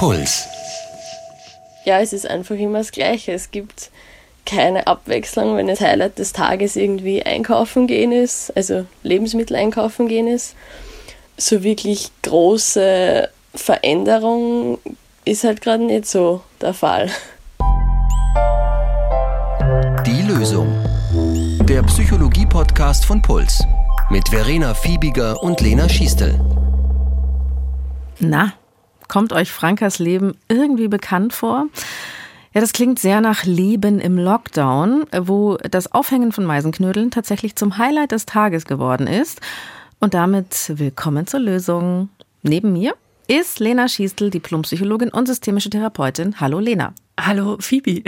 Puls. Ja, es ist einfach immer das Gleiche. Es gibt keine Abwechslung, wenn das Highlight des Tages irgendwie einkaufen gehen ist, also Lebensmittel einkaufen gehen ist. So wirklich große Veränderung ist halt gerade nicht so der Fall. Die Lösung. Der Psychologie-Podcast von Puls. Mit Verena Fiebiger und Lena Schiestel. Na, kommt euch Frankas Leben irgendwie bekannt vor? Ja, das klingt sehr nach Leben im Lockdown, wo das Aufhängen von Meisenknödeln tatsächlich zum Highlight des Tages geworden ist. Und damit willkommen zur Lösung. Neben mir ist Lena Schiestel, Diplompsychologin und systemische Therapeutin. Hallo Lena. Hallo Phoebe.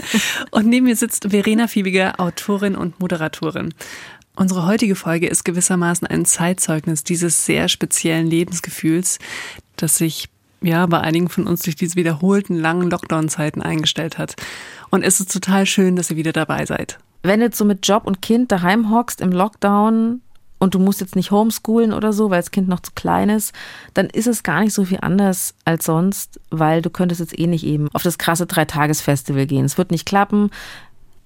und neben mir sitzt Verena Fiebiger, Autorin und Moderatorin. Unsere heutige Folge ist gewissermaßen ein Zeitzeugnis dieses sehr speziellen Lebensgefühls, das sich ja bei einigen von uns durch diese wiederholten langen Lockdown-Zeiten eingestellt hat. Und es ist total schön, dass ihr wieder dabei seid. Wenn du jetzt so mit Job und Kind daheim hockst im Lockdown und du musst jetzt nicht homeschoolen oder so, weil das Kind noch zu klein ist, dann ist es gar nicht so viel anders als sonst, weil du könntest jetzt eh nicht eben auf das krasse Dreitagesfestival gehen. Es wird nicht klappen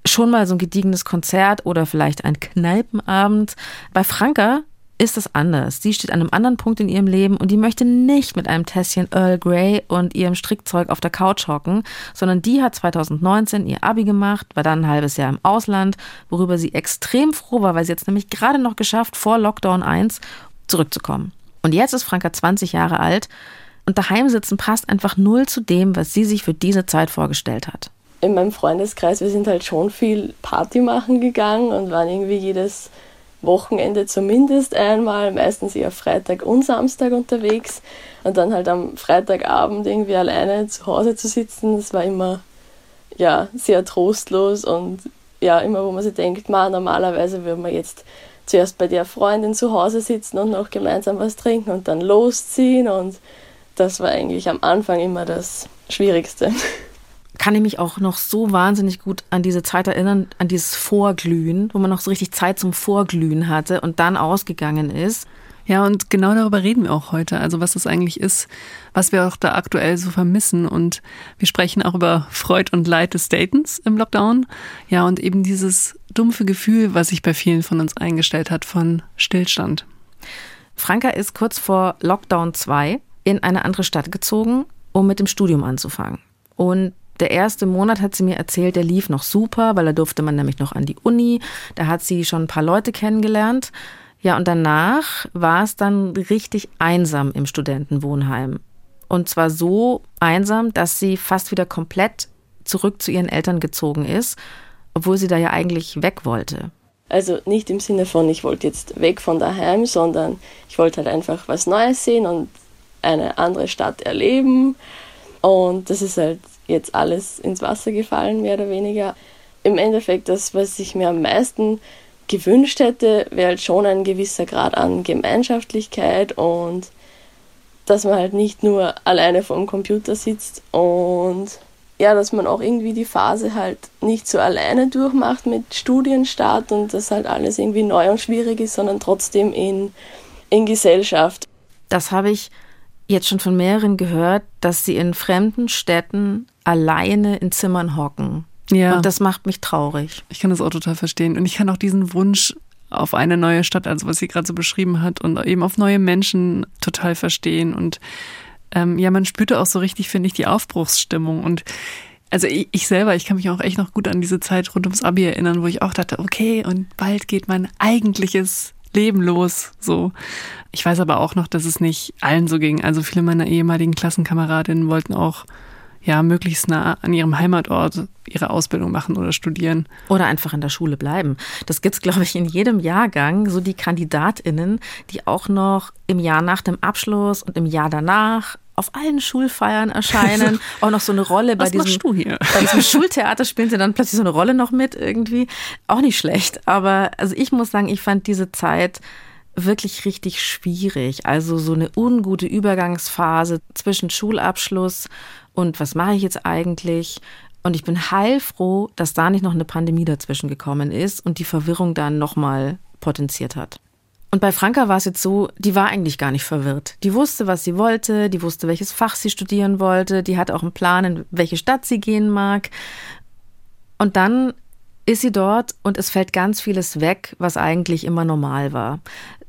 schon mal so ein gediegenes Konzert oder vielleicht ein Kneipenabend. Bei Franka ist das anders. Sie steht an einem anderen Punkt in ihrem Leben und die möchte nicht mit einem Tässchen Earl Grey und ihrem Strickzeug auf der Couch hocken, sondern die hat 2019 ihr Abi gemacht, war dann ein halbes Jahr im Ausland, worüber sie extrem froh war, weil sie jetzt nämlich gerade noch geschafft, vor Lockdown 1 zurückzukommen. Und jetzt ist Franka 20 Jahre alt und daheim sitzen passt einfach null zu dem, was sie sich für diese Zeit vorgestellt hat in meinem Freundeskreis, wir sind halt schon viel Party machen gegangen und waren irgendwie jedes Wochenende zumindest einmal, meistens eher Freitag und Samstag unterwegs und dann halt am Freitagabend irgendwie alleine zu Hause zu sitzen, das war immer ja sehr trostlos und ja immer, wo man sich denkt, man normalerweise würde man jetzt zuerst bei der Freundin zu Hause sitzen und noch gemeinsam was trinken und dann losziehen und das war eigentlich am Anfang immer das Schwierigste. Kann ich mich auch noch so wahnsinnig gut an diese Zeit erinnern, an dieses Vorglühen, wo man noch so richtig Zeit zum Vorglühen hatte und dann ausgegangen ist. Ja, und genau darüber reden wir auch heute. Also was das eigentlich ist, was wir auch da aktuell so vermissen. Und wir sprechen auch über Freud und Leid des Datens im Lockdown. Ja, und eben dieses dumpfe Gefühl, was sich bei vielen von uns eingestellt hat von Stillstand. Franka ist kurz vor Lockdown 2 in eine andere Stadt gezogen, um mit dem Studium anzufangen. Und der erste Monat hat sie mir erzählt, der lief noch super, weil da durfte man nämlich noch an die Uni. Da hat sie schon ein paar Leute kennengelernt. Ja, und danach war es dann richtig einsam im Studentenwohnheim. Und zwar so einsam, dass sie fast wieder komplett zurück zu ihren Eltern gezogen ist, obwohl sie da ja eigentlich weg wollte. Also nicht im Sinne von, ich wollte jetzt weg von daheim, sondern ich wollte halt einfach was Neues sehen und eine andere Stadt erleben. Und das ist halt jetzt alles ins Wasser gefallen, mehr oder weniger. Im Endeffekt, das, was ich mir am meisten gewünscht hätte, wäre halt schon ein gewisser Grad an Gemeinschaftlichkeit und dass man halt nicht nur alleine vor dem Computer sitzt und ja, dass man auch irgendwie die Phase halt nicht so alleine durchmacht mit Studienstart und dass halt alles irgendwie neu und schwierig ist, sondern trotzdem in, in Gesellschaft. Das habe ich jetzt schon von mehreren gehört, dass sie in fremden Städten alleine in Zimmern hocken. Ja. Und das macht mich traurig. Ich kann das auch total verstehen. Und ich kann auch diesen Wunsch auf eine neue Stadt, also was sie gerade so beschrieben hat, und eben auf neue Menschen total verstehen. Und ähm, ja, man spürte auch so richtig, finde ich, die Aufbruchsstimmung. Und also ich, ich, selber, ich kann mich auch echt noch gut an diese Zeit rund ums Abi erinnern, wo ich auch dachte, okay, und bald geht mein eigentliches Leben los. So. Ich weiß aber auch noch, dass es nicht allen so ging. Also viele meiner ehemaligen Klassenkameradinnen wollten auch ja möglichst nah an ihrem Heimatort ihre Ausbildung machen oder studieren. Oder einfach in der Schule bleiben. Das gibt's, glaube ich, in jedem Jahrgang, so die KandidatInnen, die auch noch im Jahr nach dem Abschluss und im Jahr danach auf allen Schulfeiern erscheinen, auch noch so eine Rolle bei diesem, bei diesem Schultheater spielen sie dann plötzlich so eine Rolle noch mit irgendwie. Auch nicht schlecht. Aber also ich muss sagen, ich fand diese Zeit wirklich richtig schwierig. Also so eine ungute Übergangsphase zwischen Schulabschluss und was mache ich jetzt eigentlich? Und ich bin heilfroh, dass da nicht noch eine Pandemie dazwischen gekommen ist und die Verwirrung dann nochmal potenziert hat. Und bei Franka war es jetzt so, die war eigentlich gar nicht verwirrt. Die wusste, was sie wollte, die wusste, welches Fach sie studieren wollte, die hatte auch einen Plan, in welche Stadt sie gehen mag. Und dann ist sie dort und es fällt ganz vieles weg, was eigentlich immer normal war.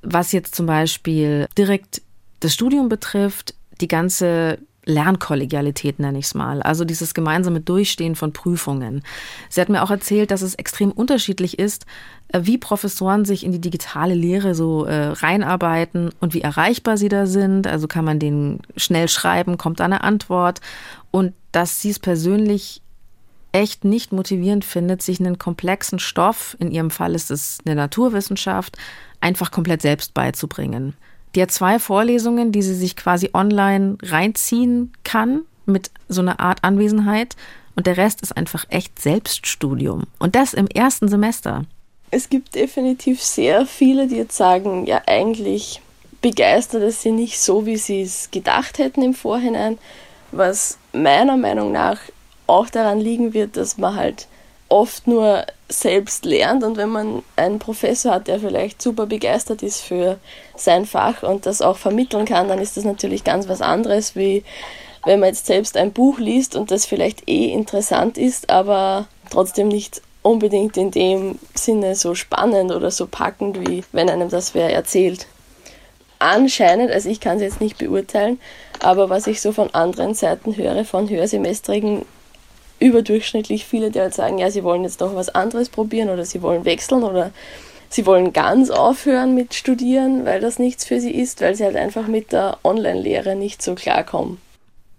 Was jetzt zum Beispiel direkt das Studium betrifft, die ganze Lernkollegialität nenne ich es mal, also dieses gemeinsame Durchstehen von Prüfungen. Sie hat mir auch erzählt, dass es extrem unterschiedlich ist, äh, wie Professoren sich in die digitale Lehre so äh, reinarbeiten und wie erreichbar sie da sind. Also kann man denen schnell schreiben, kommt da eine Antwort und dass sie es persönlich echt nicht motivierend findet, sich einen komplexen Stoff, in ihrem Fall ist es eine Naturwissenschaft, einfach komplett selbst beizubringen. Die hat zwei Vorlesungen, die sie sich quasi online reinziehen kann mit so einer Art Anwesenheit. Und der Rest ist einfach echt Selbststudium. Und das im ersten Semester. Es gibt definitiv sehr viele, die jetzt sagen, ja, eigentlich begeistert es sie nicht so, wie sie es gedacht hätten im Vorhinein. Was meiner Meinung nach auch daran liegen wird, dass man halt oft nur selbst lernt und wenn man einen Professor hat, der vielleicht super begeistert ist für sein Fach und das auch vermitteln kann, dann ist das natürlich ganz was anderes, wie wenn man jetzt selbst ein Buch liest und das vielleicht eh interessant ist, aber trotzdem nicht unbedingt in dem Sinne so spannend oder so packend, wie wenn einem das wer erzählt. Anscheinend, also ich kann es jetzt nicht beurteilen, aber was ich so von anderen Seiten höre, von Hörsemestrigen, überdurchschnittlich viele, die halt sagen, ja, sie wollen jetzt noch was anderes probieren oder sie wollen wechseln oder sie wollen ganz aufhören mit Studieren, weil das nichts für sie ist, weil sie halt einfach mit der Online-Lehre nicht so klarkommen.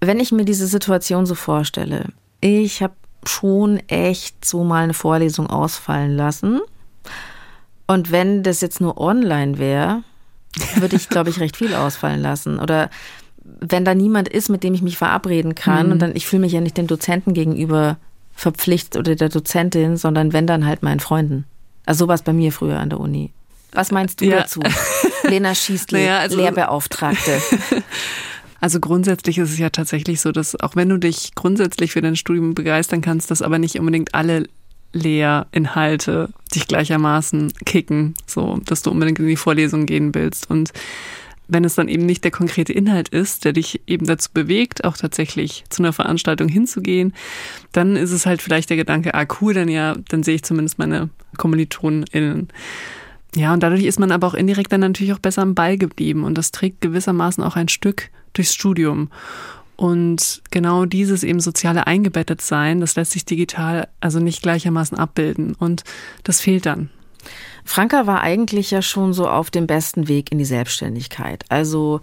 Wenn ich mir diese Situation so vorstelle, ich habe schon echt so mal eine Vorlesung ausfallen lassen. Und wenn das jetzt nur online wäre, würde ich, glaube ich, recht viel ausfallen lassen. Oder wenn da niemand ist, mit dem ich mich verabreden kann mhm. und dann, ich fühle mich ja nicht dem Dozenten gegenüber verpflichtet oder der Dozentin, sondern wenn dann halt meinen Freunden. Also sowas bei mir früher an der Uni. Was meinst du ja. dazu? Lena Schießle, naja, also, Lehrbeauftragte. Also grundsätzlich ist es ja tatsächlich so, dass auch wenn du dich grundsätzlich für dein Studium begeistern kannst, dass aber nicht unbedingt alle Lehrinhalte dich gleichermaßen kicken, so dass du unbedingt in die Vorlesung gehen willst. Und wenn es dann eben nicht der konkrete Inhalt ist, der dich eben dazu bewegt, auch tatsächlich zu einer Veranstaltung hinzugehen, dann ist es halt vielleicht der Gedanke, ah cool, dann ja, dann sehe ich zumindest meine KommilitonInnen. Ja, und dadurch ist man aber auch indirekt dann natürlich auch besser am Ball geblieben und das trägt gewissermaßen auch ein Stück durchs Studium. Und genau dieses eben soziale eingebettet sein, das lässt sich digital also nicht gleichermaßen abbilden und das fehlt dann. Franka war eigentlich ja schon so auf dem besten Weg in die Selbstständigkeit. Also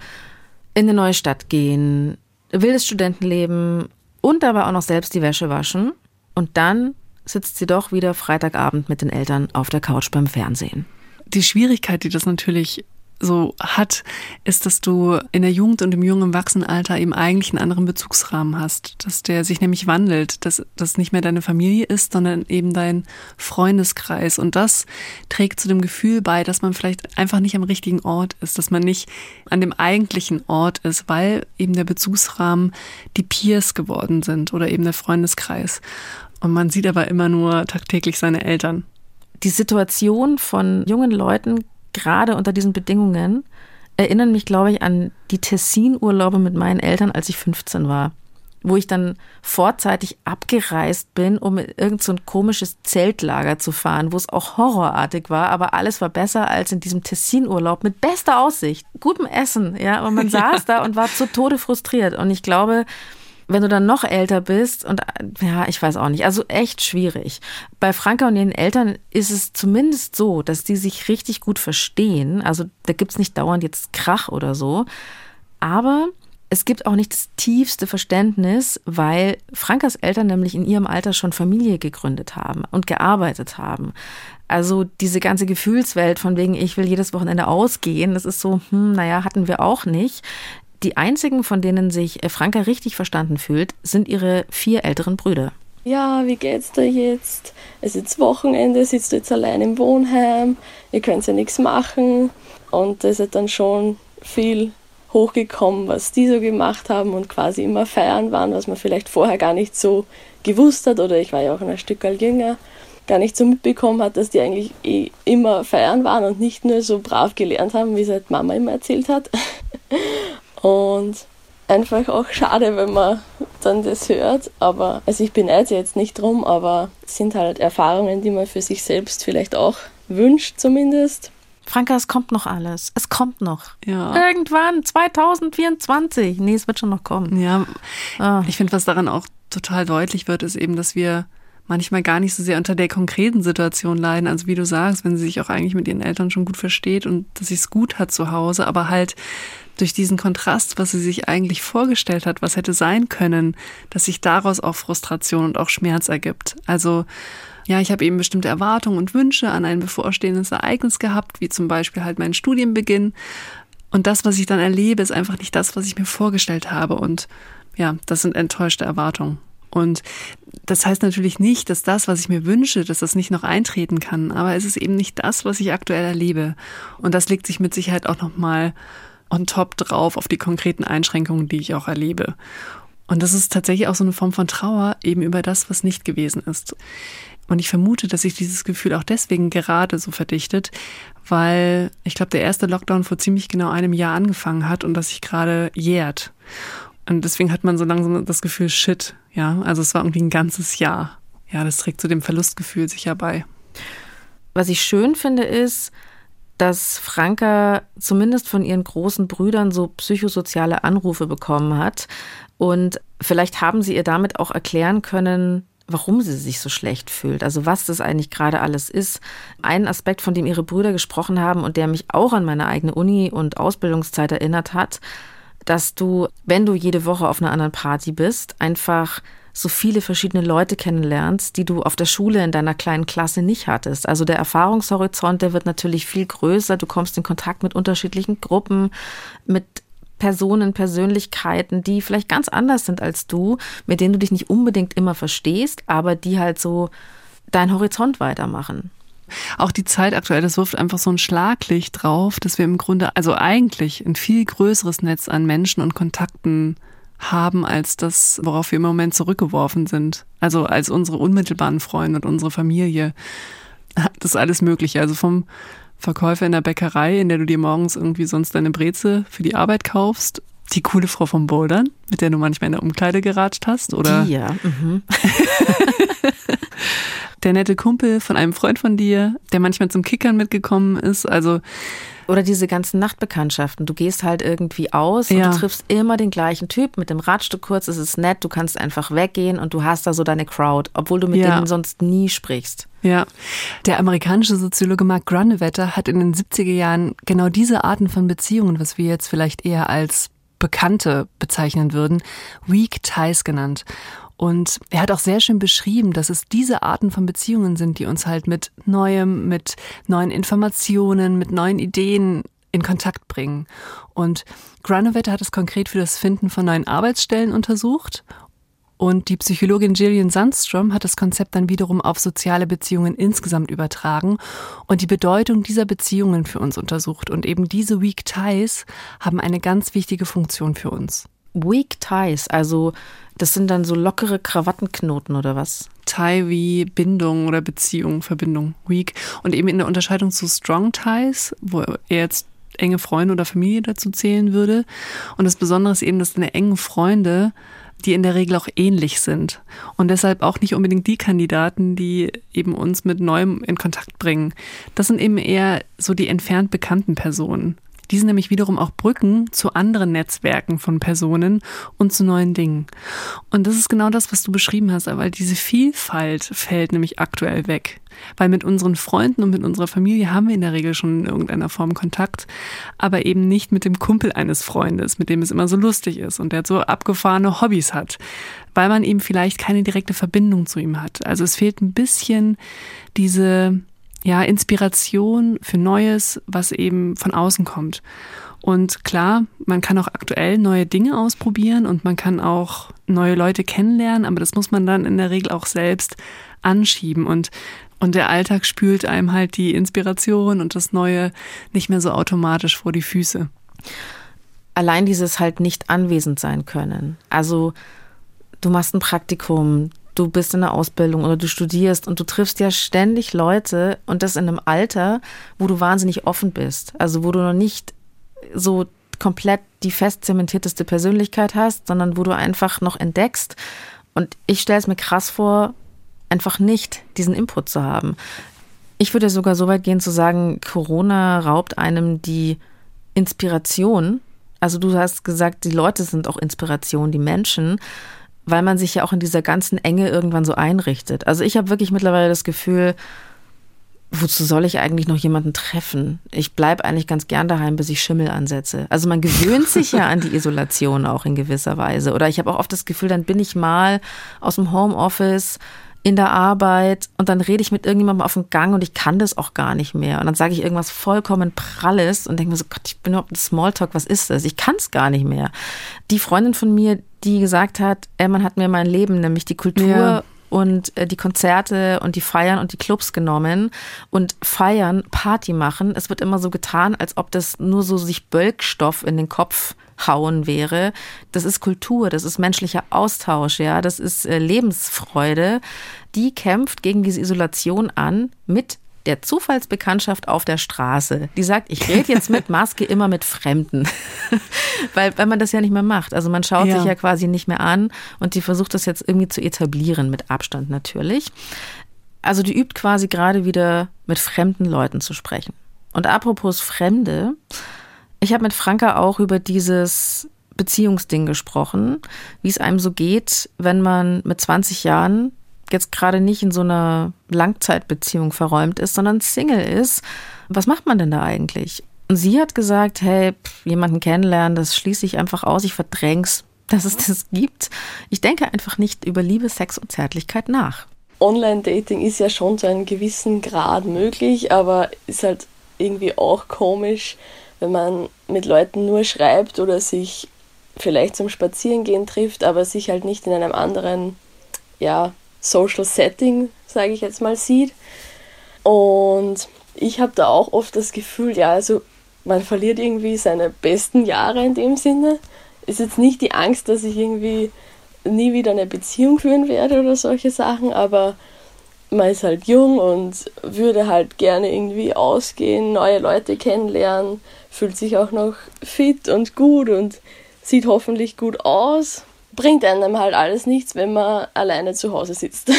in eine neue Stadt gehen, wildes Studentenleben und dabei auch noch selbst die Wäsche waschen. Und dann sitzt sie doch wieder Freitagabend mit den Eltern auf der Couch beim Fernsehen. Die Schwierigkeit, die das natürlich so hat, ist, dass du in der Jugend und im jungen Erwachsenenalter eben eigentlich einen anderen Bezugsrahmen hast, dass der sich nämlich wandelt, dass das nicht mehr deine Familie ist, sondern eben dein Freundeskreis und das trägt zu dem Gefühl bei, dass man vielleicht einfach nicht am richtigen Ort ist, dass man nicht an dem eigentlichen Ort ist, weil eben der Bezugsrahmen die Peers geworden sind oder eben der Freundeskreis und man sieht aber immer nur tagtäglich seine Eltern. Die Situation von jungen Leuten gerade unter diesen Bedingungen erinnern mich, glaube ich, an die Tessin-Urlaube mit meinen Eltern, als ich 15 war. Wo ich dann vorzeitig abgereist bin, um in irgend so ein komisches Zeltlager zu fahren, wo es auch horrorartig war, aber alles war besser als in diesem Tessin-Urlaub mit bester Aussicht, gutem Essen, ja. Und man saß ja. da und war zu Tode frustriert. Und ich glaube, wenn du dann noch älter bist und ja, ich weiß auch nicht, also echt schwierig. Bei Franka und ihren Eltern ist es zumindest so, dass die sich richtig gut verstehen. Also da gibt's nicht dauernd jetzt Krach oder so. Aber es gibt auch nicht das tiefste Verständnis, weil Frankas Eltern nämlich in ihrem Alter schon Familie gegründet haben und gearbeitet haben. Also diese ganze Gefühlswelt von wegen, ich will jedes Wochenende ausgehen, das ist so, hm, naja, hatten wir auch nicht. Die einzigen, von denen sich äh, Franka richtig verstanden fühlt, sind ihre vier älteren Brüder. Ja, wie geht's dir jetzt? Es ist Wochenende, sitzt du jetzt allein im Wohnheim, ihr könnt ja nichts machen. Und es ist dann schon viel hochgekommen, was die so gemacht haben und quasi immer feiern waren, was man vielleicht vorher gar nicht so gewusst hat. Oder ich war ja auch ein Stück jünger. gar nicht so mitbekommen hat, dass die eigentlich eh immer feiern waren und nicht nur so brav gelernt haben, wie es halt Mama immer erzählt hat. Und einfach auch schade, wenn man dann das hört. Aber, also ich beneide jetzt nicht drum, aber es sind halt Erfahrungen, die man für sich selbst vielleicht auch wünscht, zumindest. Franka, es kommt noch alles. Es kommt noch. Ja. Irgendwann, 2024. Nee, es wird schon noch kommen. Ja, Ah. ich finde, was daran auch total deutlich wird, ist eben, dass wir manchmal gar nicht so sehr unter der konkreten Situation leiden. Also wie du sagst, wenn sie sich auch eigentlich mit ihren Eltern schon gut versteht und dass sie es gut hat zu Hause, aber halt durch diesen Kontrast, was sie sich eigentlich vorgestellt hat, was hätte sein können, dass sich daraus auch Frustration und auch Schmerz ergibt. Also ja, ich habe eben bestimmte Erwartungen und Wünsche an ein bevorstehendes Ereignis gehabt, wie zum Beispiel halt meinen Studienbeginn. Und das, was ich dann erlebe, ist einfach nicht das, was ich mir vorgestellt habe. Und ja, das sind enttäuschte Erwartungen. Und das heißt natürlich nicht, dass das, was ich mir wünsche, dass das nicht noch eintreten kann. Aber es ist eben nicht das, was ich aktuell erlebe. Und das legt sich mit Sicherheit auch nochmal on top drauf auf die konkreten Einschränkungen, die ich auch erlebe. Und das ist tatsächlich auch so eine Form von Trauer eben über das, was nicht gewesen ist. Und ich vermute, dass sich dieses Gefühl auch deswegen gerade so verdichtet, weil ich glaube, der erste Lockdown vor ziemlich genau einem Jahr angefangen hat und das sich gerade jährt. Und deswegen hat man so langsam das Gefühl, shit, ja, also es war irgendwie ein ganzes Jahr. Ja, das trägt zu dem Verlustgefühl sicher bei. Was ich schön finde, ist, dass Franka zumindest von ihren großen Brüdern so psychosoziale Anrufe bekommen hat. Und vielleicht haben sie ihr damit auch erklären können, warum sie sich so schlecht fühlt, also was das eigentlich gerade alles ist. Ein Aspekt, von dem ihre Brüder gesprochen haben und der mich auch an meine eigene Uni- und Ausbildungszeit erinnert hat, dass du, wenn du jede Woche auf einer anderen Party bist, einfach so viele verschiedene Leute kennenlernst, die du auf der Schule in deiner kleinen Klasse nicht hattest. Also der Erfahrungshorizont, der wird natürlich viel größer. Du kommst in Kontakt mit unterschiedlichen Gruppen, mit Personen, Persönlichkeiten, die vielleicht ganz anders sind als du, mit denen du dich nicht unbedingt immer verstehst, aber die halt so deinen Horizont weitermachen. Auch die Zeit aktuell, das wirft einfach so ein Schlaglicht drauf, dass wir im Grunde, also eigentlich ein viel größeres Netz an Menschen und Kontakten haben als das, worauf wir im Moment zurückgeworfen sind. Also als unsere unmittelbaren Freunde und unsere Familie. Das ist alles Mögliche. Also vom Verkäufer in der Bäckerei, in der du dir morgens irgendwie sonst deine Breze für die Arbeit kaufst, die coole Frau vom Bouldern, mit der du manchmal in der Umkleide geratscht hast, oder Die, ja. Mhm. der nette Kumpel von einem Freund von dir, der manchmal zum Kickern mitgekommen ist. Also Oder diese ganzen Nachtbekanntschaften. Du gehst halt irgendwie aus Ja. und du triffst immer den gleichen Typ. Mit dem Radstück kurz ist es nett, du kannst einfach weggehen und du hast da so deine Crowd, obwohl du mit Ja. denen sonst nie sprichst. Ja, der amerikanische Soziologe Mark Grunewetter hat in den 70er Jahren genau diese Arten von Beziehungen, was wir jetzt vielleicht eher als Bekannte bezeichnen würden, Weak Ties genannt. Und er hat auch sehr schön beschrieben, dass es diese Arten von Beziehungen sind, die uns halt mit Neuem, mit neuen Informationen, mit neuen Ideen in Kontakt bringen. Und Grunewetter hat es konkret für das Finden von neuen Arbeitsstellen untersucht und die Psychologin Gillian Sandstrom hat das Konzept dann wiederum auf soziale Beziehungen insgesamt übertragen und die Bedeutung dieser Beziehungen für uns untersucht. Und eben diese Weak Ties haben eine ganz wichtige Funktion für uns. Weak Ties, also das sind dann so lockere Krawattenknoten oder was? Tie wie Bindung oder Beziehung, Verbindung, Weak. Und eben in der Unterscheidung zu Strong Ties, wo er jetzt enge Freunde oder Familie dazu zählen würde. Und das Besondere ist eben, dass deine engen Freunde die in der Regel auch ähnlich sind und deshalb auch nicht unbedingt die Kandidaten, die eben uns mit Neuem in Kontakt bringen. Das sind eben eher so die entfernt bekannten Personen. Die sind nämlich wiederum auch Brücken zu anderen Netzwerken von Personen und zu neuen Dingen. Und das ist genau das, was du beschrieben hast, weil diese Vielfalt fällt nämlich aktuell weg. Weil mit unseren Freunden und mit unserer Familie haben wir in der Regel schon in irgendeiner Form Kontakt, aber eben nicht mit dem Kumpel eines Freundes, mit dem es immer so lustig ist und der so abgefahrene Hobbys hat, weil man eben vielleicht keine direkte Verbindung zu ihm hat. Also es fehlt ein bisschen diese ja, Inspiration für Neues, was eben von außen kommt. Und klar, man kann auch aktuell neue Dinge ausprobieren und man kann auch neue Leute kennenlernen, aber das muss man dann in der Regel auch selbst anschieben und und der Alltag spült einem halt die Inspiration und das Neue nicht mehr so automatisch vor die Füße. Allein dieses halt nicht anwesend sein können. Also du machst ein Praktikum, du bist in der Ausbildung oder du studierst und du triffst ja ständig Leute und das in einem Alter, wo du wahnsinnig offen bist. Also wo du noch nicht so komplett die fest zementierteste Persönlichkeit hast, sondern wo du einfach noch entdeckst. Und ich stelle es mir krass vor, einfach nicht diesen Input zu haben. Ich würde sogar so weit gehen zu sagen, Corona raubt einem die Inspiration. Also du hast gesagt, die Leute sind auch Inspiration, die Menschen, weil man sich ja auch in dieser ganzen Enge irgendwann so einrichtet. Also ich habe wirklich mittlerweile das Gefühl, wozu soll ich eigentlich noch jemanden treffen? Ich bleibe eigentlich ganz gern daheim, bis ich Schimmel ansetze. Also man gewöhnt sich ja an die Isolation auch in gewisser Weise. Oder ich habe auch oft das Gefühl, dann bin ich mal aus dem Homeoffice in der Arbeit und dann rede ich mit irgendjemandem auf dem Gang und ich kann das auch gar nicht mehr. Und dann sage ich irgendwas vollkommen Pralles und denke mir so, Gott, ich bin überhaupt ein Smalltalk, was ist das? Ich kann es gar nicht mehr. Die Freundin von mir, die gesagt hat, ey, man hat mir mein Leben, nämlich die Kultur ja. und äh, die Konzerte und die Feiern und die Clubs genommen und feiern, Party machen. Es wird immer so getan, als ob das nur so sich Bölkstoff in den Kopf hauen wäre. Das ist Kultur, das ist menschlicher Austausch, ja, das ist äh, Lebensfreude. Die kämpft gegen diese Isolation an mit der Zufallsbekanntschaft auf der Straße. Die sagt, ich rede jetzt mit Maske immer mit Fremden. weil, weil man das ja nicht mehr macht. Also man schaut ja. sich ja quasi nicht mehr an und die versucht das jetzt irgendwie zu etablieren, mit Abstand natürlich. Also die übt quasi gerade wieder mit fremden Leuten zu sprechen. Und apropos Fremde, ich habe mit Franka auch über dieses Beziehungsding gesprochen, wie es einem so geht, wenn man mit 20 Jahren jetzt gerade nicht in so einer Langzeitbeziehung verräumt ist, sondern Single ist. Was macht man denn da eigentlich? Und sie hat gesagt, hey, jemanden kennenlernen, das schließe ich einfach aus, ich verdräng's, dass es das gibt. Ich denke einfach nicht über Liebe, Sex und Zärtlichkeit nach. Online-Dating ist ja schon zu einem gewissen Grad möglich, aber ist halt irgendwie auch komisch, wenn man mit Leuten nur schreibt oder sich vielleicht zum Spazierengehen trifft, aber sich halt nicht in einem anderen ja, Social Setting, sage ich jetzt mal, sieht. Und ich habe da auch oft das Gefühl, ja, also man verliert irgendwie seine besten Jahre in dem Sinne. Ist jetzt nicht die Angst, dass ich irgendwie nie wieder eine Beziehung führen werde oder solche Sachen, aber man ist halt jung und würde halt gerne irgendwie ausgehen, neue Leute kennenlernen, fühlt sich auch noch fit und gut und sieht hoffentlich gut aus. Bringt einem halt alles nichts, wenn man alleine zu Hause sitzt.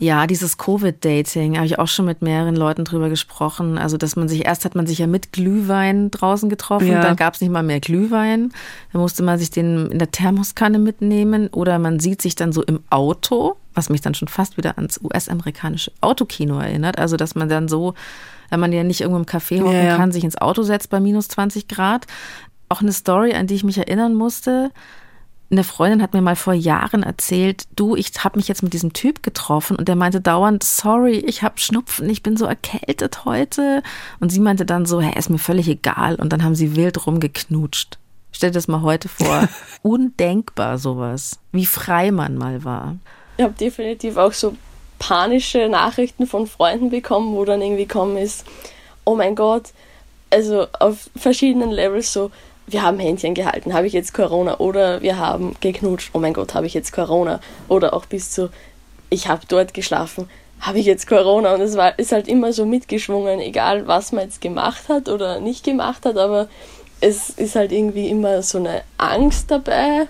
Ja, dieses Covid-Dating habe ich auch schon mit mehreren Leuten drüber gesprochen. Also, dass man sich, erst hat man sich ja mit Glühwein draußen getroffen, ja. dann gab es nicht mal mehr Glühwein. Dann musste man sich den in der Thermoskanne mitnehmen oder man sieht sich dann so im Auto, was mich dann schon fast wieder ans US-amerikanische Autokino erinnert. Also, dass man dann so, wenn man ja nicht irgendwo im Café hocken ja, ja. kann, sich ins Auto setzt bei minus 20 Grad. Auch eine Story, an die ich mich erinnern musste eine Freundin hat mir mal vor Jahren erzählt, du, ich habe mich jetzt mit diesem Typ getroffen und der meinte dauernd, sorry, ich habe Schnupfen, ich bin so erkältet heute. Und sie meinte dann so, hey, ist mir völlig egal. Und dann haben sie wild rumgeknutscht. Stell dir das mal heute vor. Undenkbar sowas, wie frei man mal war. Ich habe definitiv auch so panische Nachrichten von Freunden bekommen, wo dann irgendwie kommen ist, oh mein Gott, also auf verschiedenen Levels so, wir haben Händchen gehalten, habe ich jetzt Corona oder wir haben geknutscht, oh mein Gott, habe ich jetzt Corona? Oder auch bis zu, ich habe dort geschlafen, habe ich jetzt Corona? Und es war, ist halt immer so mitgeschwungen, egal was man jetzt gemacht hat oder nicht gemacht hat, aber es ist halt irgendwie immer so eine Angst dabei,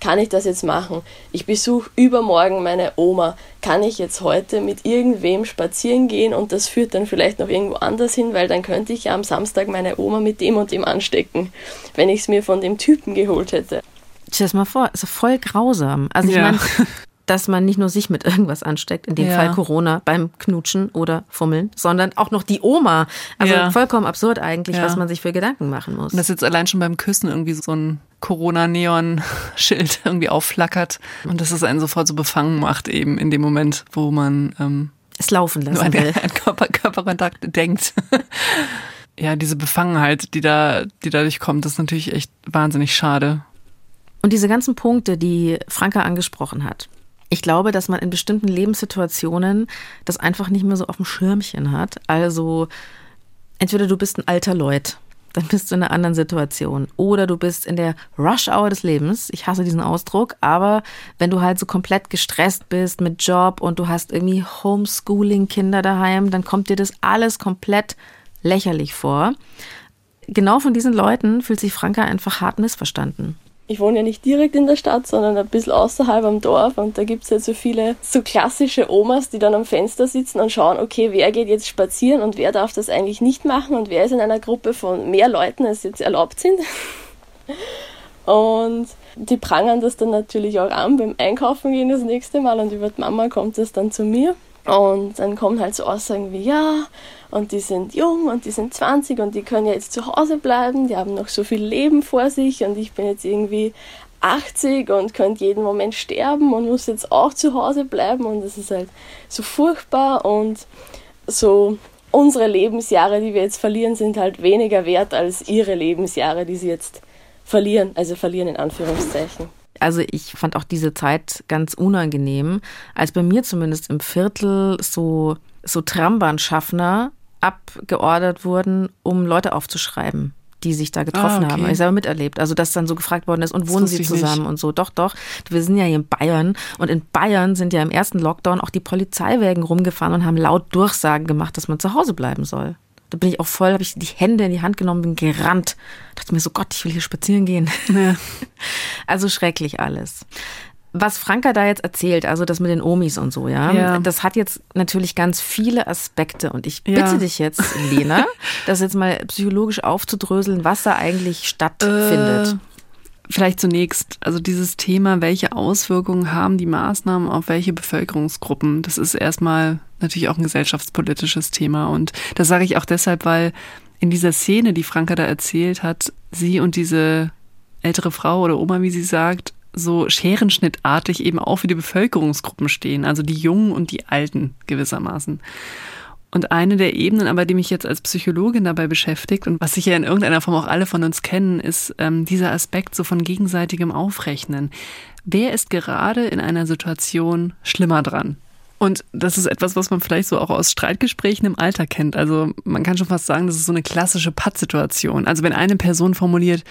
kann ich das jetzt machen? Ich besuche übermorgen meine Oma. Kann ich jetzt heute mit irgendwem spazieren gehen und das führt dann vielleicht noch irgendwo anders hin, weil dann könnte ich ja am Samstag meine Oma mit dem und dem anstecken, wenn ich es mir von dem Typen geholt hätte. Stell dir das mal vor, ist voll grausam. Also ich ja. meine, dass man nicht nur sich mit irgendwas ansteckt, in dem ja. Fall Corona beim Knutschen oder Fummeln, sondern auch noch die Oma. Also ja. vollkommen absurd eigentlich, ja. was man sich für Gedanken machen muss. Und dass jetzt allein schon beim Küssen irgendwie so ein Corona-Neon-Schild irgendwie aufflackert und dass es einen sofort so befangen macht eben in dem Moment, wo man ähm, es laufen lassen nur will. An Körper, Körperkontakt denkt. ja, diese Befangenheit, die da, die dadurch kommt, ist natürlich echt wahnsinnig schade. Und diese ganzen Punkte, die Franka angesprochen hat, ich glaube, dass man in bestimmten Lebenssituationen das einfach nicht mehr so auf dem Schirmchen hat. Also entweder du bist ein alter Leut dann bist du in einer anderen Situation. Oder du bist in der Rush-Hour des Lebens. Ich hasse diesen Ausdruck, aber wenn du halt so komplett gestresst bist mit Job und du hast irgendwie Homeschooling-Kinder daheim, dann kommt dir das alles komplett lächerlich vor. Genau von diesen Leuten fühlt sich Franka einfach hart missverstanden ich wohne ja nicht direkt in der Stadt, sondern ein bisschen außerhalb am Dorf und da gibt es ja so viele so klassische Omas, die dann am Fenster sitzen und schauen, okay, wer geht jetzt spazieren und wer darf das eigentlich nicht machen und wer ist in einer Gruppe von mehr Leuten, als jetzt erlaubt sind. Und die prangern das dann natürlich auch an beim Einkaufen gehen das nächste Mal und über die Mama kommt das dann zu mir. Und dann kommen halt so Aussagen wie, ja, und die sind jung und die sind 20 und die können ja jetzt zu Hause bleiben, die haben noch so viel Leben vor sich und ich bin jetzt irgendwie 80 und könnte jeden Moment sterben und muss jetzt auch zu Hause bleiben und das ist halt so furchtbar und so unsere Lebensjahre, die wir jetzt verlieren, sind halt weniger wert als ihre Lebensjahre, die sie jetzt verlieren, also verlieren in Anführungszeichen. Also ich fand auch diese Zeit ganz unangenehm, als bei mir zumindest im Viertel so, so Trambahnschaffner abgeordert wurden, um Leute aufzuschreiben die sich da getroffen ah, okay. haben. Ich selber miterlebt. Also, dass dann so gefragt worden ist, und wohnen sie zusammen und so. Doch, doch. Wir sind ja hier in Bayern. Und in Bayern sind ja im ersten Lockdown auch die Polizeiwägen rumgefahren und haben laut Durchsagen gemacht, dass man zu Hause bleiben soll. Da bin ich auch voll, habe ich die Hände in die Hand genommen, bin gerannt. Dachte mir so, Gott, ich will hier spazieren gehen. Ja. Also schrecklich alles. Was Franka da jetzt erzählt, also das mit den Omis und so, ja, ja. das hat jetzt natürlich ganz viele Aspekte. Und ich bitte ja. dich jetzt, Lena, das jetzt mal psychologisch aufzudröseln, was da eigentlich stattfindet. Äh, Vielleicht zunächst, also dieses Thema, welche Auswirkungen haben die Maßnahmen auf welche Bevölkerungsgruppen? Das ist erstmal natürlich auch ein gesellschaftspolitisches Thema. Und das sage ich auch deshalb, weil in dieser Szene, die Franka da erzählt hat, sie und diese ältere Frau oder Oma, wie sie sagt, so scherenschnittartig eben auch für die Bevölkerungsgruppen stehen, also die Jungen und die Alten gewissermaßen. Und eine der Ebenen, aber die mich jetzt als Psychologin dabei beschäftigt und was sicher in irgendeiner Form auch alle von uns kennen, ist ähm, dieser Aspekt so von gegenseitigem Aufrechnen. Wer ist gerade in einer Situation schlimmer dran? Und das ist etwas, was man vielleicht so auch aus Streitgesprächen im Alter kennt. Also man kann schon fast sagen, das ist so eine klassische Pattsituation. Also wenn eine Person formuliert,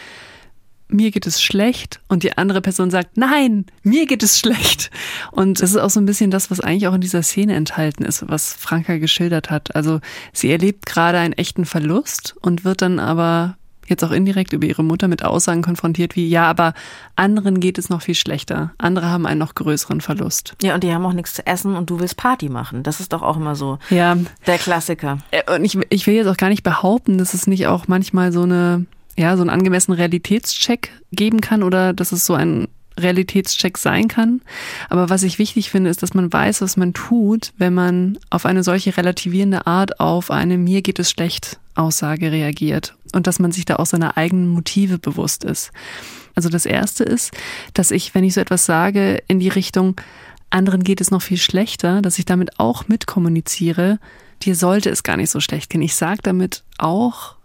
mir geht es schlecht und die andere Person sagt, nein, mir geht es schlecht. Und das ist auch so ein bisschen das, was eigentlich auch in dieser Szene enthalten ist, was Franka geschildert hat. Also sie erlebt gerade einen echten Verlust und wird dann aber jetzt auch indirekt über ihre Mutter mit Aussagen konfrontiert wie, ja, aber anderen geht es noch viel schlechter. Andere haben einen noch größeren Verlust. Ja, und die haben auch nichts zu essen und du willst Party machen. Das ist doch auch immer so ja. der Klassiker. Äh, und ich, ich will jetzt auch gar nicht behaupten, dass es nicht auch manchmal so eine ja, so einen angemessenen Realitätscheck geben kann oder dass es so ein Realitätscheck sein kann. Aber was ich wichtig finde, ist, dass man weiß, was man tut, wenn man auf eine solche relativierende Art auf eine mir geht es schlecht Aussage reagiert und dass man sich da auch seiner eigenen Motive bewusst ist. Also das erste ist, dass ich, wenn ich so etwas sage, in die Richtung anderen geht es noch viel schlechter, dass ich damit auch mitkommuniziere, dir sollte es gar nicht so schlecht gehen. Ich sage damit auch,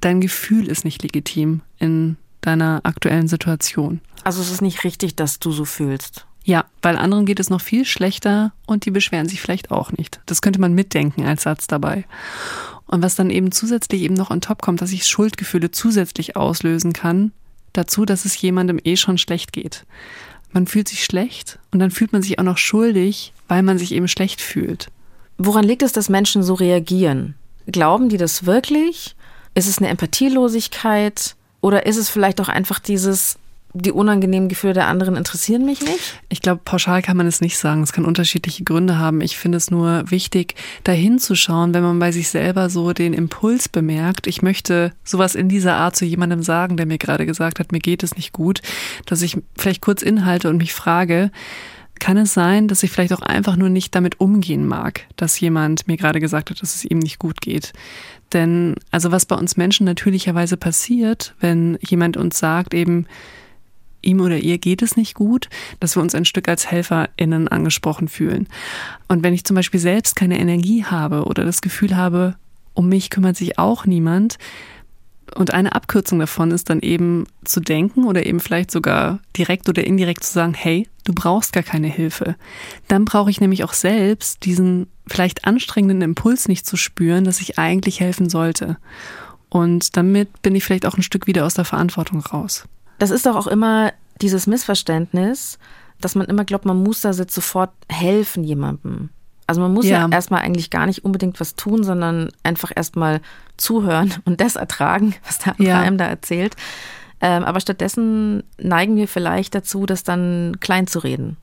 dein Gefühl ist nicht legitim in deiner aktuellen Situation. Also es ist nicht richtig, dass du so fühlst. Ja, weil anderen geht es noch viel schlechter und die beschweren sich vielleicht auch nicht. Das könnte man mitdenken als Satz dabei. Und was dann eben zusätzlich eben noch on top kommt, dass ich Schuldgefühle zusätzlich auslösen kann, dazu, dass es jemandem eh schon schlecht geht. Man fühlt sich schlecht und dann fühlt man sich auch noch schuldig, weil man sich eben schlecht fühlt. Woran liegt es, dass Menschen so reagieren? Glauben die das wirklich? Ist es eine Empathielosigkeit oder ist es vielleicht auch einfach dieses, die unangenehmen Gefühle der anderen interessieren mich nicht? Ich glaube, pauschal kann man es nicht sagen. Es kann unterschiedliche Gründe haben. Ich finde es nur wichtig, dahin zu schauen, wenn man bei sich selber so den Impuls bemerkt, ich möchte sowas in dieser Art zu jemandem sagen, der mir gerade gesagt hat, mir geht es nicht gut, dass ich vielleicht kurz inhalte und mich frage, kann es sein, dass ich vielleicht auch einfach nur nicht damit umgehen mag, dass jemand mir gerade gesagt hat, dass es ihm nicht gut geht. Denn also was bei uns Menschen natürlicherweise passiert, wenn jemand uns sagt, eben ihm oder ihr geht es nicht gut, dass wir uns ein Stück als HelferInnen angesprochen fühlen. Und wenn ich zum Beispiel selbst keine Energie habe oder das Gefühl habe, um mich kümmert sich auch niemand, und eine Abkürzung davon ist dann eben zu denken oder eben vielleicht sogar direkt oder indirekt zu sagen, hey, du brauchst gar keine Hilfe. Dann brauche ich nämlich auch selbst diesen vielleicht anstrengenden Impuls nicht zu spüren, dass ich eigentlich helfen sollte. Und damit bin ich vielleicht auch ein Stück wieder aus der Verantwortung raus. Das ist doch auch immer dieses Missverständnis, dass man immer glaubt, man muss da sofort helfen jemandem. Also man muss ja, ja erstmal eigentlich gar nicht unbedingt was tun, sondern einfach erstmal zuhören und das ertragen, was der andere ja. einem da erzählt. Ähm, aber stattdessen neigen wir vielleicht dazu, das dann klein zu reden.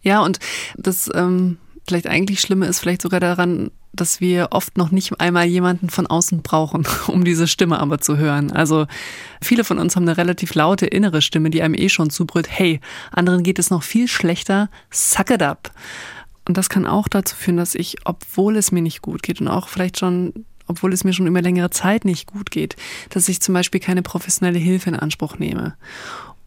Ja, und das ähm, vielleicht eigentlich Schlimme ist vielleicht sogar daran, dass wir oft noch nicht einmal jemanden von außen brauchen, um diese Stimme aber zu hören. Also viele von uns haben eine relativ laute innere Stimme, die einem eh schon zubrüllt, hey, anderen geht es noch viel schlechter, suck it up. Und das kann auch dazu führen, dass ich, obwohl es mir nicht gut geht und auch vielleicht schon, obwohl es mir schon über längere Zeit nicht gut geht, dass ich zum Beispiel keine professionelle Hilfe in Anspruch nehme.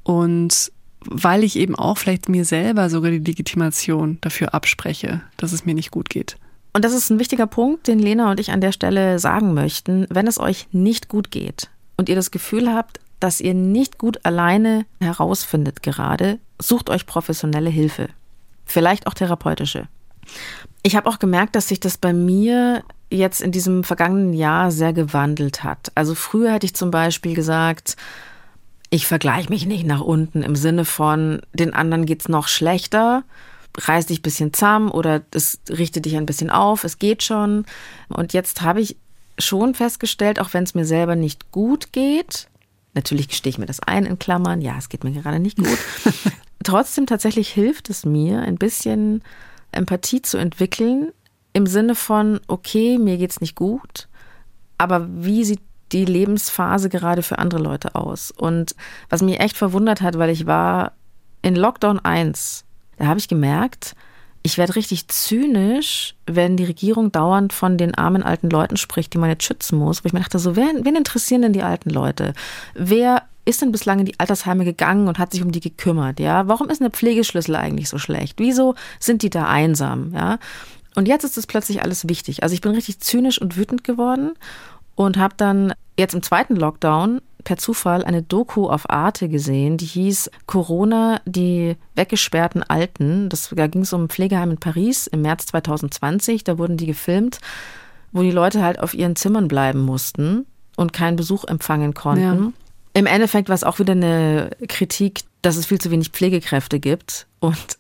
Und weil ich eben auch vielleicht mir selber sogar die Legitimation dafür abspreche, dass es mir nicht gut geht. Und das ist ein wichtiger Punkt, den Lena und ich an der Stelle sagen möchten. Wenn es euch nicht gut geht und ihr das Gefühl habt, dass ihr nicht gut alleine herausfindet gerade, sucht euch professionelle Hilfe vielleicht auch therapeutische. Ich habe auch gemerkt, dass sich das bei mir jetzt in diesem vergangenen Jahr sehr gewandelt hat. Also früher hätte ich zum Beispiel gesagt, ich vergleiche mich nicht nach unten im Sinne von, den anderen geht's noch schlechter, reiß dich ein bisschen zusammen oder es richte dich ein bisschen auf, es geht schon. Und jetzt habe ich schon festgestellt, auch wenn es mir selber nicht gut geht, natürlich gestehe ich mir das ein in Klammern, ja, es geht mir gerade nicht gut, Trotzdem tatsächlich hilft es mir, ein bisschen Empathie zu entwickeln, im Sinne von, okay, mir geht's nicht gut, aber wie sieht die Lebensphase gerade für andere Leute aus? Und was mich echt verwundert hat, weil ich war in Lockdown 1, da habe ich gemerkt, ich werde richtig zynisch, wenn die Regierung dauernd von den armen alten Leuten spricht, die man jetzt schützen muss. Wo ich mir dachte, so, wen, wen interessieren denn die alten Leute? Wer ist denn bislang in die Altersheime gegangen und hat sich um die gekümmert, ja? Warum ist eine Pflegeschlüssel eigentlich so schlecht? Wieso sind die da einsam, ja? Und jetzt ist es plötzlich alles wichtig. Also ich bin richtig zynisch und wütend geworden und habe dann jetzt im zweiten Lockdown per Zufall eine Doku auf Arte gesehen, die hieß Corona, die weggesperrten Alten. Das, da ging es um ein Pflegeheim in Paris im März 2020. Da wurden die gefilmt, wo die Leute halt auf ihren Zimmern bleiben mussten und keinen Besuch empfangen konnten. Ja. Im Endeffekt war es auch wieder eine Kritik, dass es viel zu wenig Pflegekräfte gibt und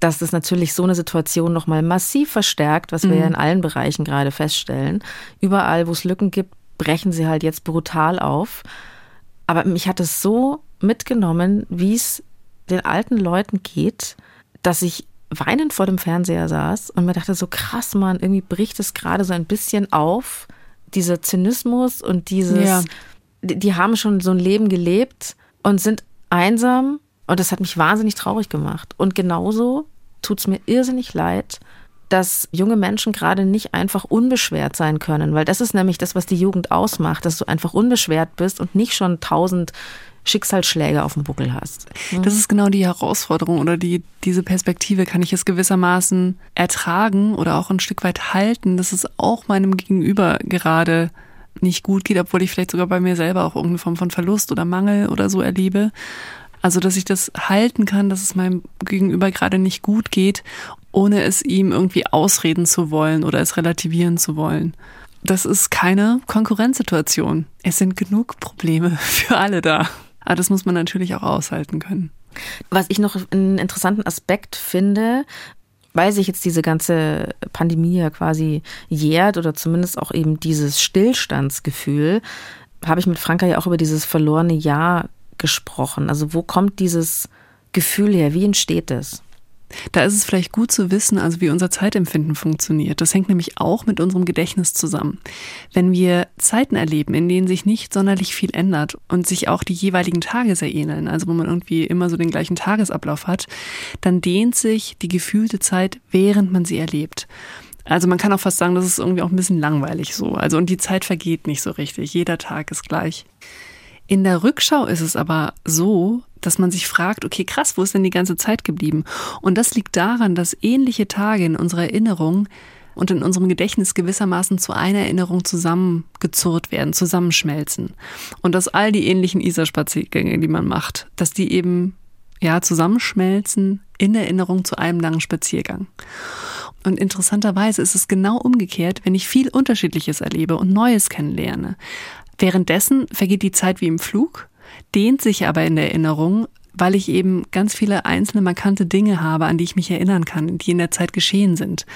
dass das natürlich so eine Situation nochmal massiv verstärkt, was wir mhm. ja in allen Bereichen gerade feststellen. Überall, wo es Lücken gibt, brechen sie halt jetzt brutal auf. Aber mich hat es so mitgenommen, wie es den alten Leuten geht, dass ich weinend vor dem Fernseher saß und mir dachte, so krass, man, irgendwie bricht es gerade so ein bisschen auf, dieser Zynismus und dieses, ja die haben schon so ein Leben gelebt und sind einsam und das hat mich wahnsinnig traurig gemacht. Und genauso tut es mir irrsinnig leid, dass junge Menschen gerade nicht einfach unbeschwert sein können, weil das ist nämlich das, was die Jugend ausmacht, dass du einfach unbeschwert bist und nicht schon tausend Schicksalsschläge auf dem Buckel hast. Mhm. Das ist genau die Herausforderung oder die, diese Perspektive kann ich es gewissermaßen ertragen oder auch ein Stück weit halten, dass es auch meinem Gegenüber gerade nicht gut geht, obwohl ich vielleicht sogar bei mir selber auch irgendeine Form von Verlust oder Mangel oder so erlebe. Also, dass ich das halten kann, dass es meinem Gegenüber gerade nicht gut geht, ohne es ihm irgendwie ausreden zu wollen oder es relativieren zu wollen. Das ist keine Konkurrenzsituation. Es sind genug Probleme für alle da. Aber das muss man natürlich auch aushalten können. Was ich noch einen interessanten Aspekt finde, weil sich jetzt diese ganze Pandemie ja quasi jährt oder zumindest auch eben dieses Stillstandsgefühl, habe ich mit Franka ja auch über dieses verlorene Jahr gesprochen. Also wo kommt dieses Gefühl her? Wie entsteht es? Da ist es vielleicht gut zu wissen, also wie unser Zeitempfinden funktioniert. Das hängt nämlich auch mit unserem Gedächtnis zusammen. Wenn wir Zeiten erleben, in denen sich nicht sonderlich viel ändert und sich auch die jeweiligen Tage sehr ähneln, also wo man irgendwie immer so den gleichen Tagesablauf hat, dann dehnt sich die gefühlte Zeit, während man sie erlebt. Also man kann auch fast sagen, das ist irgendwie auch ein bisschen langweilig so. Also und die Zeit vergeht nicht so richtig. Jeder Tag ist gleich. In der Rückschau ist es aber so, dass man sich fragt, okay, krass, wo ist denn die ganze Zeit geblieben? Und das liegt daran, dass ähnliche Tage in unserer Erinnerung und in unserem Gedächtnis gewissermaßen zu einer Erinnerung zusammengezurrt werden, zusammenschmelzen. Und dass all die ähnlichen Isar-Spaziergänge, die man macht, dass die eben ja zusammenschmelzen in Erinnerung zu einem langen Spaziergang. Und interessanterweise ist es genau umgekehrt, wenn ich viel Unterschiedliches erlebe und Neues kennenlerne Währenddessen vergeht die Zeit wie im Flug, dehnt sich aber in der Erinnerung, weil ich eben ganz viele einzelne markante Dinge habe, an die ich mich erinnern kann, die in der Zeit geschehen sind.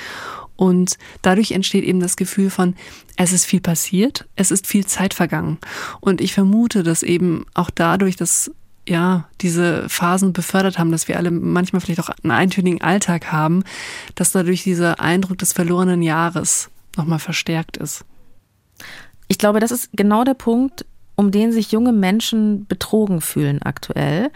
Und dadurch entsteht eben das Gefühl von, es ist viel passiert, es ist viel Zeit vergangen. Und ich vermute, dass eben auch dadurch, dass ja, diese Phasen befördert haben, dass wir alle manchmal vielleicht auch einen eintönigen Alltag haben, dass dadurch dieser Eindruck des verlorenen Jahres nochmal verstärkt ist. Ich glaube, das ist genau der Punkt, um den sich junge Menschen betrogen fühlen aktuell,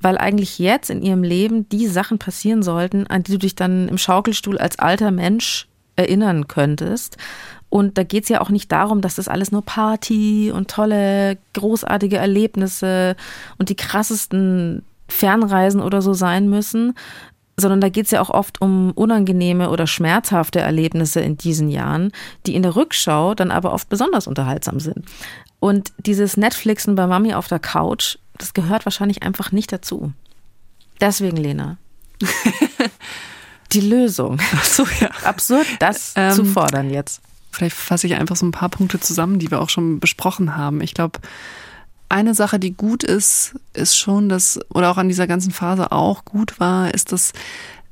weil eigentlich jetzt in ihrem Leben die Sachen passieren sollten, an die du dich dann im Schaukelstuhl als alter Mensch erinnern könntest. Und da geht es ja auch nicht darum, dass das alles nur Party und tolle, großartige Erlebnisse und die krassesten Fernreisen oder so sein müssen, sondern da geht es ja auch oft um unangenehme oder schmerzhafte Erlebnisse in diesen Jahren, die in der Rückschau dann aber oft besonders unterhaltsam sind. Und dieses Netflixen bei Mami auf der Couch, das gehört wahrscheinlich einfach nicht dazu. Deswegen, Lena. die Lösung. Ach so, ja. Absurd, das ähm, zu fordern jetzt. Vielleicht fasse ich einfach so ein paar Punkte zusammen, die wir auch schon besprochen haben. Ich glaube, eine Sache, die gut ist, ist schon, dass, oder auch an dieser ganzen Phase auch gut war, ist, dass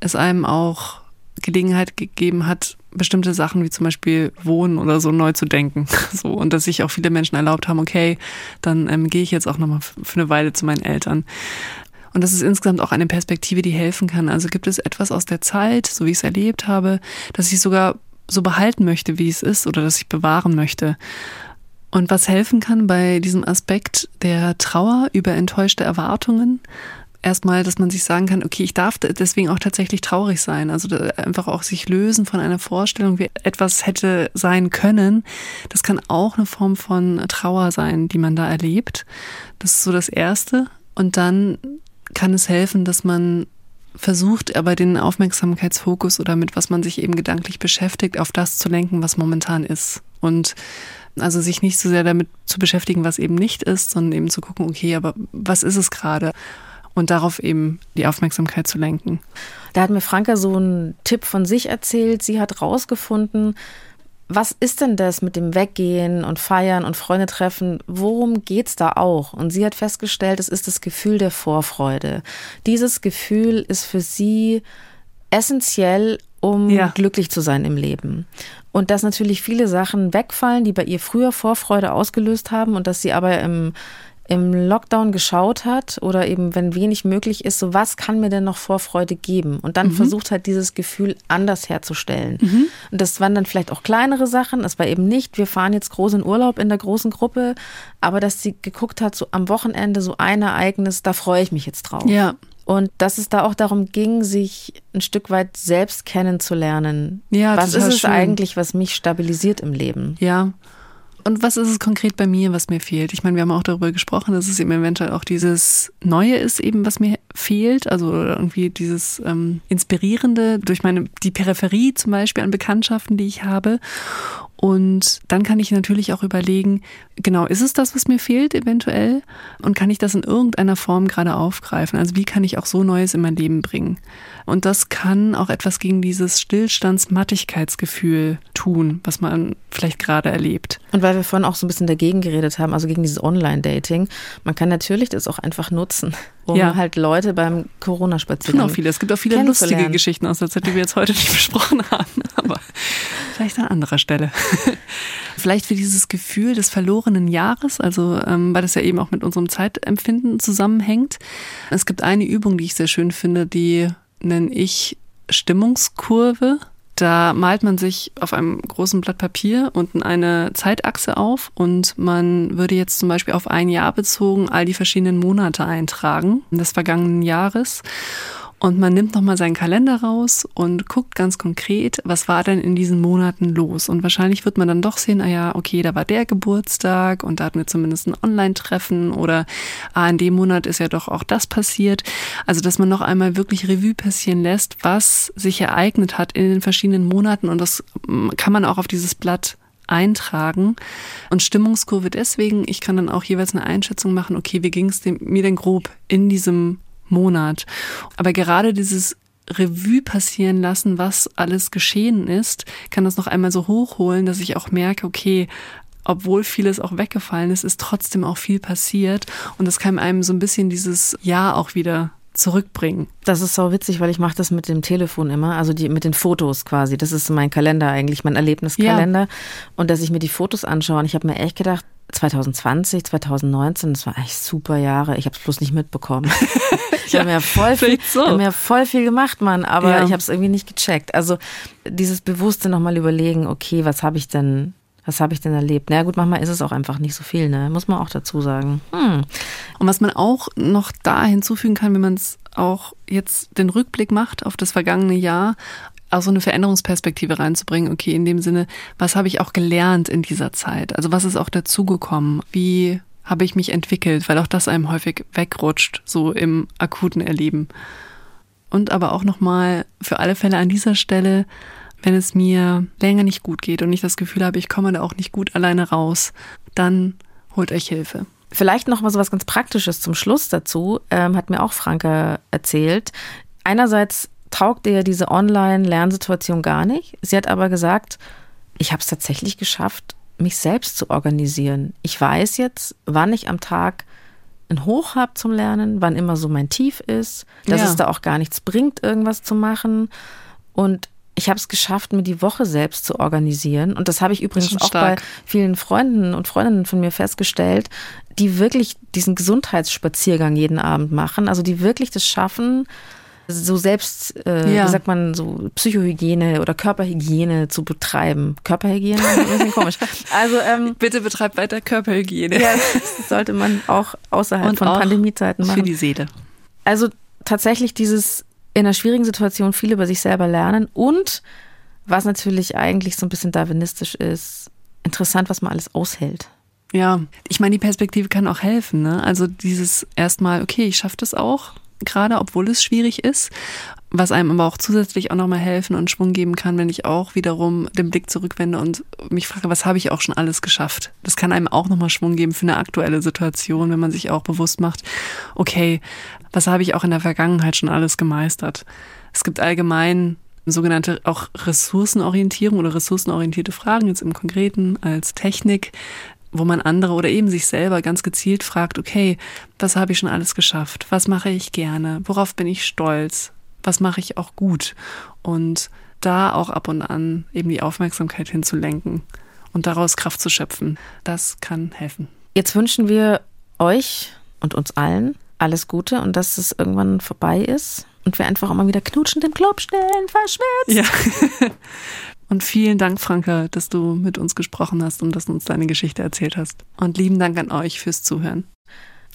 es einem auch Gelegenheit gegeben hat, bestimmte Sachen wie zum Beispiel Wohnen oder so neu zu denken. So, und dass sich auch viele Menschen erlaubt haben, okay, dann ähm, gehe ich jetzt auch nochmal für eine Weile zu meinen Eltern. Und das ist insgesamt auch eine Perspektive, die helfen kann. Also gibt es etwas aus der Zeit, so wie ich es erlebt habe, dass ich sogar so behalten möchte, wie es ist oder dass ich bewahren möchte. Und was helfen kann bei diesem Aspekt der Trauer über enttäuschte Erwartungen, erstmal, dass man sich sagen kann, okay, ich darf deswegen auch tatsächlich traurig sein. Also einfach auch sich lösen von einer Vorstellung, wie etwas hätte sein können. Das kann auch eine Form von Trauer sein, die man da erlebt. Das ist so das Erste. Und dann kann es helfen, dass man versucht, aber den Aufmerksamkeitsfokus oder mit was man sich eben gedanklich beschäftigt, auf das zu lenken, was momentan ist. Und also sich nicht so sehr damit zu beschäftigen, was eben nicht ist, sondern eben zu gucken, okay, aber was ist es gerade? Und darauf eben die Aufmerksamkeit zu lenken. Da hat mir Franka so einen Tipp von sich erzählt. Sie hat rausgefunden, was ist denn das mit dem Weggehen und Feiern und Freunde treffen? Worum geht's da auch? Und sie hat festgestellt, es ist das Gefühl der Vorfreude. Dieses Gefühl ist für sie essentiell, um ja. glücklich zu sein im Leben. Und dass natürlich viele Sachen wegfallen, die bei ihr früher Vorfreude ausgelöst haben und dass sie aber im im Lockdown geschaut hat oder eben wenn wenig möglich ist, so was kann mir denn noch Vorfreude geben? Und dann mhm. versucht halt dieses Gefühl anders herzustellen. Mhm. Und das waren dann vielleicht auch kleinere Sachen. Es war eben nicht, wir fahren jetzt groß in Urlaub in der großen Gruppe, aber dass sie geguckt hat, so am Wochenende so ein Ereignis, da freue ich mich jetzt drauf. Ja. Und dass es da auch darum ging, sich ein Stück weit selbst kennenzulernen. Ja, was ist es schön. eigentlich, was mich stabilisiert im Leben? Ja. Und was ist es konkret bei mir, was mir fehlt? Ich meine, wir haben auch darüber gesprochen, dass es eben eventuell auch dieses Neue ist, eben was mir fehlt. Also irgendwie dieses ähm, Inspirierende durch meine die Peripherie zum Beispiel an Bekanntschaften, die ich habe. Und dann kann ich natürlich auch überlegen, genau, ist es das, was mir fehlt eventuell? Und kann ich das in irgendeiner Form gerade aufgreifen? Also wie kann ich auch so Neues in mein Leben bringen? Und das kann auch etwas gegen dieses Stillstandsmattigkeitsgefühl tun, was man vielleicht gerade erlebt. Und weil wir vorhin auch so ein bisschen dagegen geredet haben, also gegen dieses Online-Dating, man kann natürlich das auch einfach nutzen, um ja. halt Leute beim Corona-Spaziergang auch viele. Es gibt auch viele lustige Geschichten aus der Zeit, die wir jetzt heute nicht besprochen haben, aber vielleicht an anderer Stelle. vielleicht für dieses Gefühl des verlorenen Jahres, also ähm, weil das ja eben auch mit unserem Zeitempfinden zusammenhängt. Es gibt eine Übung, die ich sehr schön finde, die nenne ich Stimmungskurve. Da malt man sich auf einem großen Blatt Papier unten eine Zeitachse auf und man würde jetzt zum Beispiel auf ein Jahr bezogen all die verschiedenen Monate eintragen des vergangenen Jahres. Und man nimmt nochmal seinen Kalender raus und guckt ganz konkret, was war denn in diesen Monaten los. Und wahrscheinlich wird man dann doch sehen, ah ja, okay, da war der Geburtstag und da hatten wir zumindest ein Online-Treffen oder ah, in dem Monat ist ja doch auch das passiert. Also, dass man noch einmal wirklich Revue passieren lässt, was sich ereignet hat in den verschiedenen Monaten. Und das mm, kann man auch auf dieses Blatt eintragen. Und Stimmungskurve deswegen, ich kann dann auch jeweils eine Einschätzung machen, okay, wie ging es mir denn grob in diesem Monat. Aber gerade dieses Revue passieren lassen, was alles geschehen ist, kann das noch einmal so hochholen, dass ich auch merke, okay, obwohl vieles auch weggefallen ist, ist trotzdem auch viel passiert. Und das kann einem so ein bisschen dieses Jahr auch wieder zurückbringen. Das ist so witzig, weil ich mache das mit dem Telefon immer, also die mit den Fotos quasi. Das ist mein Kalender eigentlich, mein Erlebniskalender. Ja. Und dass ich mir die Fotos anschaue. Und ich habe mir echt gedacht, 2020, 2019, das war eigentlich super Jahre. Ich habe es bloß nicht mitbekommen. ich ja, habe mir voll viel, so. hab mir voll viel gemacht, Mann, aber ja. ich habe es irgendwie nicht gecheckt. Also dieses bewusste nochmal überlegen, okay, was habe ich denn was habe ich denn erlebt? Na gut, manchmal ist es auch einfach nicht so viel, ne? Muss man auch dazu sagen. Hm. Und was man auch noch da hinzufügen kann, wenn man es auch jetzt den Rückblick macht auf das vergangene Jahr, auch so eine Veränderungsperspektive reinzubringen. Okay, in dem Sinne, was habe ich auch gelernt in dieser Zeit? Also was ist auch dazugekommen? Wie habe ich mich entwickelt? Weil auch das einem häufig wegrutscht, so im akuten Erleben. Und aber auch nochmal für alle Fälle an dieser Stelle wenn es mir länger nicht gut geht und ich das Gefühl habe, ich komme da auch nicht gut alleine raus, dann holt euch Hilfe. Vielleicht noch mal so was ganz Praktisches zum Schluss dazu, ähm, hat mir auch Franke erzählt. Einerseits taugt ihr diese Online-Lernsituation gar nicht. Sie hat aber gesagt, ich habe es tatsächlich geschafft, mich selbst zu organisieren. Ich weiß jetzt, wann ich am Tag ein Hoch habe zum Lernen, wann immer so mein Tief ist, dass ja. es da auch gar nichts bringt, irgendwas zu machen. Und ich habe es geschafft, mir die Woche selbst zu organisieren. Und das habe ich übrigens auch bei vielen Freunden und Freundinnen von mir festgestellt, die wirklich diesen Gesundheitsspaziergang jeden Abend machen. Also die wirklich das schaffen, so selbst, äh, ja. wie sagt man, so Psychohygiene oder Körperhygiene zu betreiben. Körperhygiene? Ein bisschen komisch. Also ähm, bitte betreibt weiter Körperhygiene. Ja, das sollte man auch außerhalb und von auch Pandemiezeiten machen. Für die Seele. Also tatsächlich dieses in einer schwierigen Situation viel über sich selber lernen und was natürlich eigentlich so ein bisschen darwinistisch ist, interessant, was man alles aushält. Ja, ich meine, die Perspektive kann auch helfen. Ne? Also dieses erstmal, okay, ich schaffe das auch, gerade obwohl es schwierig ist, was einem aber auch zusätzlich auch nochmal helfen und Schwung geben kann, wenn ich auch wiederum den Blick zurückwende und mich frage, was habe ich auch schon alles geschafft? Das kann einem auch nochmal Schwung geben für eine aktuelle Situation, wenn man sich auch bewusst macht, okay, was habe ich auch in der Vergangenheit schon alles gemeistert? Es gibt allgemein sogenannte auch Ressourcenorientierung oder ressourcenorientierte Fragen, jetzt im Konkreten als Technik, wo man andere oder eben sich selber ganz gezielt fragt, okay, was habe ich schon alles geschafft? Was mache ich gerne? Worauf bin ich stolz? Was mache ich auch gut? Und da auch ab und an eben die Aufmerksamkeit hinzulenken und daraus Kraft zu schöpfen, das kann helfen. Jetzt wünschen wir euch und uns allen alles Gute und dass es irgendwann vorbei ist und wir einfach auch mal wieder knutschend im Club stehen, verschwitzt. Ja. Und vielen Dank, Franka, dass du mit uns gesprochen hast und dass du uns deine Geschichte erzählt hast. Und lieben Dank an euch fürs Zuhören.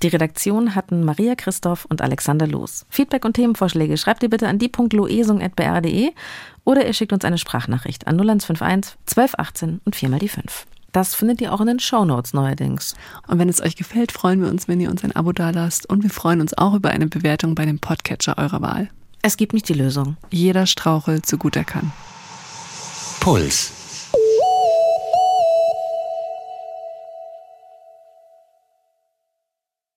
Die Redaktion hatten Maria Christoph und Alexander Loos. Feedback und Themenvorschläge schreibt ihr bitte an die.loesung.br.de oder ihr schickt uns eine Sprachnachricht an 0151 1218 und 4 mal die 5. Das findet ihr auch in den Shownotes neuerdings. Und wenn es euch gefällt, freuen wir uns, wenn ihr uns ein Abo dalasst und wir freuen uns auch über eine Bewertung bei dem Podcatcher eurer Wahl. Es gibt nicht die Lösung. Jeder strauchelt so gut er kann. Puls